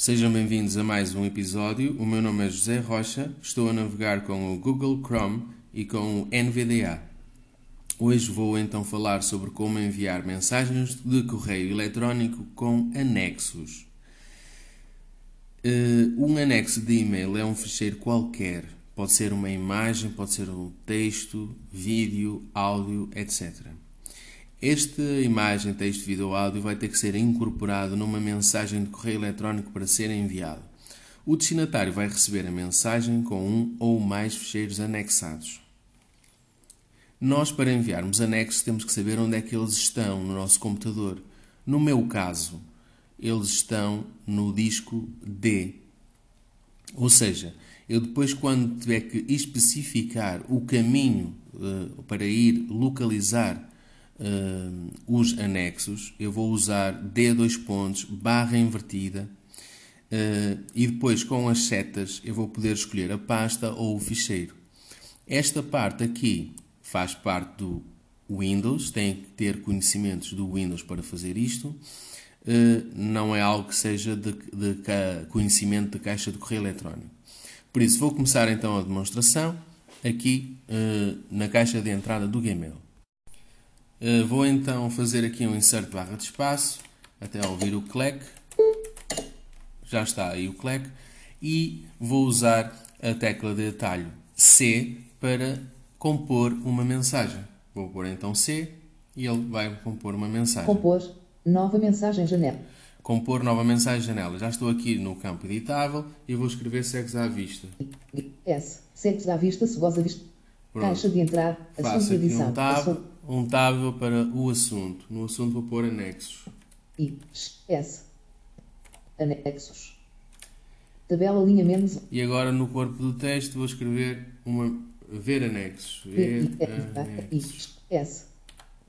Sejam bem-vindos a mais um episódio. O meu nome é José Rocha, estou a navegar com o Google Chrome e com o NVDA. Hoje vou então falar sobre como enviar mensagens de correio eletrónico com anexos. Uh, um anexo de e-mail é um ficheiro qualquer. Pode ser uma imagem, pode ser um texto, vídeo, áudio, etc. Esta imagem, texto, vídeo ou áudio vai ter que ser incorporado numa mensagem de correio eletrónico para ser enviado. O destinatário vai receber a mensagem com um ou mais ficheiros anexados. Nós, para enviarmos anexos, temos que saber onde é que eles estão no nosso computador. No meu caso, eles estão no disco D. Ou seja, eu depois, quando tiver que especificar o caminho uh, para ir localizar uh, os anexos, eu vou usar D dois pontos, barra invertida, uh, e depois com as setas eu vou poder escolher a pasta ou o ficheiro. Esta parte aqui faz parte do Windows, tem que ter conhecimentos do Windows para fazer isto. Uh, não é algo que seja de, de, conhecimento de caixa de correio eletrónico. Por isso, vou começar então a demonstração aqui uh, na caixa de entrada do Gmail. Uh, vou então fazer aqui um insert barra de espaço até ouvir o clack. Já está aí o clack. E vou usar a tecla de atalho C para compor uma mensagem. Vou pôr então C e ele vai compor uma mensagem. Compor nova mensagem janela. Compor nova mensagem janela. Já estou aqui no campo editável e vou escrever segues à vista. S. Segues à vista, se goza vista. Pronto. Caixa de entrada, assunto edição. Um tab, um tab para o assunto. No assunto vou pôr anexos. I, S. Anexos. Tabela linha menos. E agora no corpo do texto vou escrever uma ver anexos. Ver anexos. S.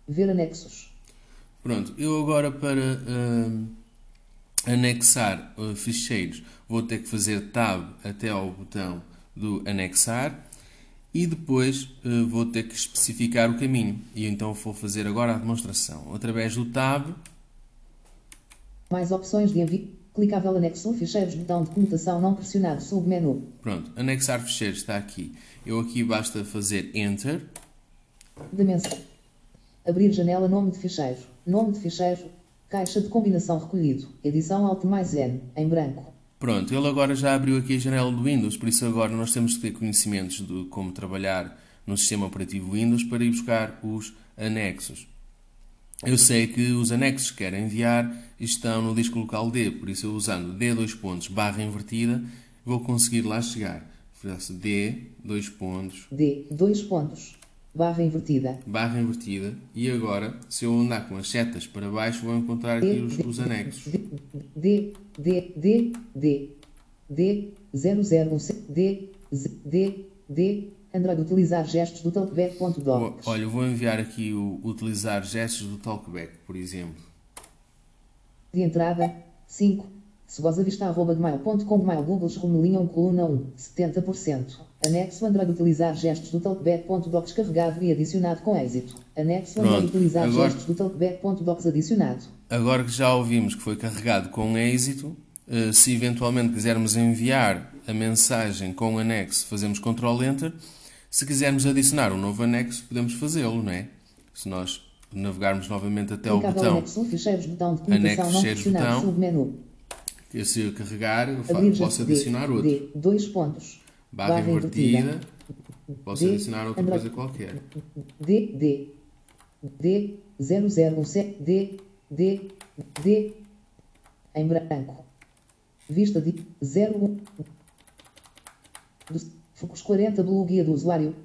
Ver anexos. Pronto, eu agora para uh, anexar uh, ficheiros vou ter que fazer tab até ao botão do anexar e depois uh, vou ter que especificar o caminho. E então vou fazer agora a demonstração. Através do Tab. Mais opções de envio. Clicável anexo ficheiros, botão de comutação não pressionado, submenu. Pronto, anexar ficheiros está aqui. Eu aqui basta fazer Enter. Dimensão. Abrir janela nome de ficheiro. Nome de ficheiro. Caixa de combinação recolhido. Edição Alt mais N, em branco. Pronto, ele agora já abriu aqui a janela do Windows, por isso agora nós temos que ter conhecimentos de como trabalhar no sistema operativo Windows para ir buscar os anexos. Eu sei que os anexos que quero enviar estão no disco local D, por isso eu usando D dois pontos barra invertida vou conseguir lá chegar. Faço D dois pontos D dois pontos barra invertida barra invertida e agora se eu andar com as setas para baixo vou encontrar aqui D, os, os anexos. D D, D, D, D, 001, D, D, D, Android utilizar gestos do talkback.docs. Olha, eu vou enviar aqui o utilizar gestos do talkback, por exemplo. De entrada, 5. Se goza vista arroba gmail.com gmail google no linha 1 coluna 1, 70%. Anexo Android utilizar gestos do talkback.docs carregado e adicionado com êxito. Anexo Android utilizar agora... gestos do talkback.docs adicionado. Agora que já ouvimos que foi carregado com êxito, eh, se eventualmente quisermos enviar a mensagem com o anexo, fazemos Ctrl Enter. Se quisermos adicionar um novo anexo, podemos fazê-lo, não é? Se nós navegarmos novamente até ao botão anexo, ficheiros, botão de anexo, ficheiros, botão, submenu. Se eu carregar, eu posso adicionar outro. D, dois pontos. Barra, barra invertida. invertida. Posso D, adicionar outra Android, coisa qualquer. D, D, D, 007, D, D, D, em branco. Vista de 01. Focus 40 Blue Guia do usuário.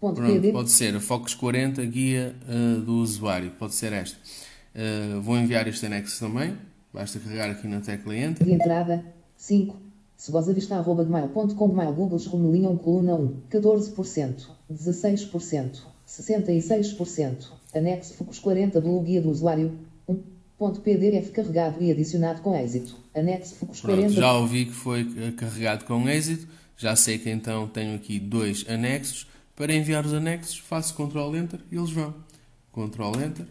Ponto Pronto, PD. Pode ser a Focus 40 Guia uh, do usuário. Pode ser esta. Uh, vou enviar este anexo também. Basta carregar aqui na tecla Enter. De entrada 5. Se goza vista arroba gmail.com gmail google rumo linha 1 coluna 1. 14%. 16%. 66%. Anexo Focus 40 Blue Guia do usuário. 1. Ponto PDF carregado e adicionado com êxito. Anexo Focus Pronto, 40. Já ouvi que foi carregado com êxito. Já sei que então tenho aqui dois anexos. Para enviar os anexos, faço Ctrl Enter e eles vão. Ctrl Enter.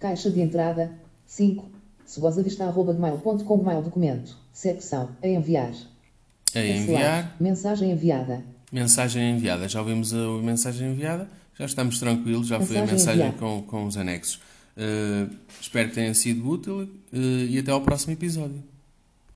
Caixa de entrada 5. segosavista.gmail.com Gmail documento. Secção. A enviar. A enviar. Mensagem enviada. Mensagem enviada. Já ouvimos a mensagem enviada. Já estamos tranquilos. Já foi a Mensagem mensagem com, com os anexos. Uh, espero que tenha sido útil uh, e até ao próximo episódio.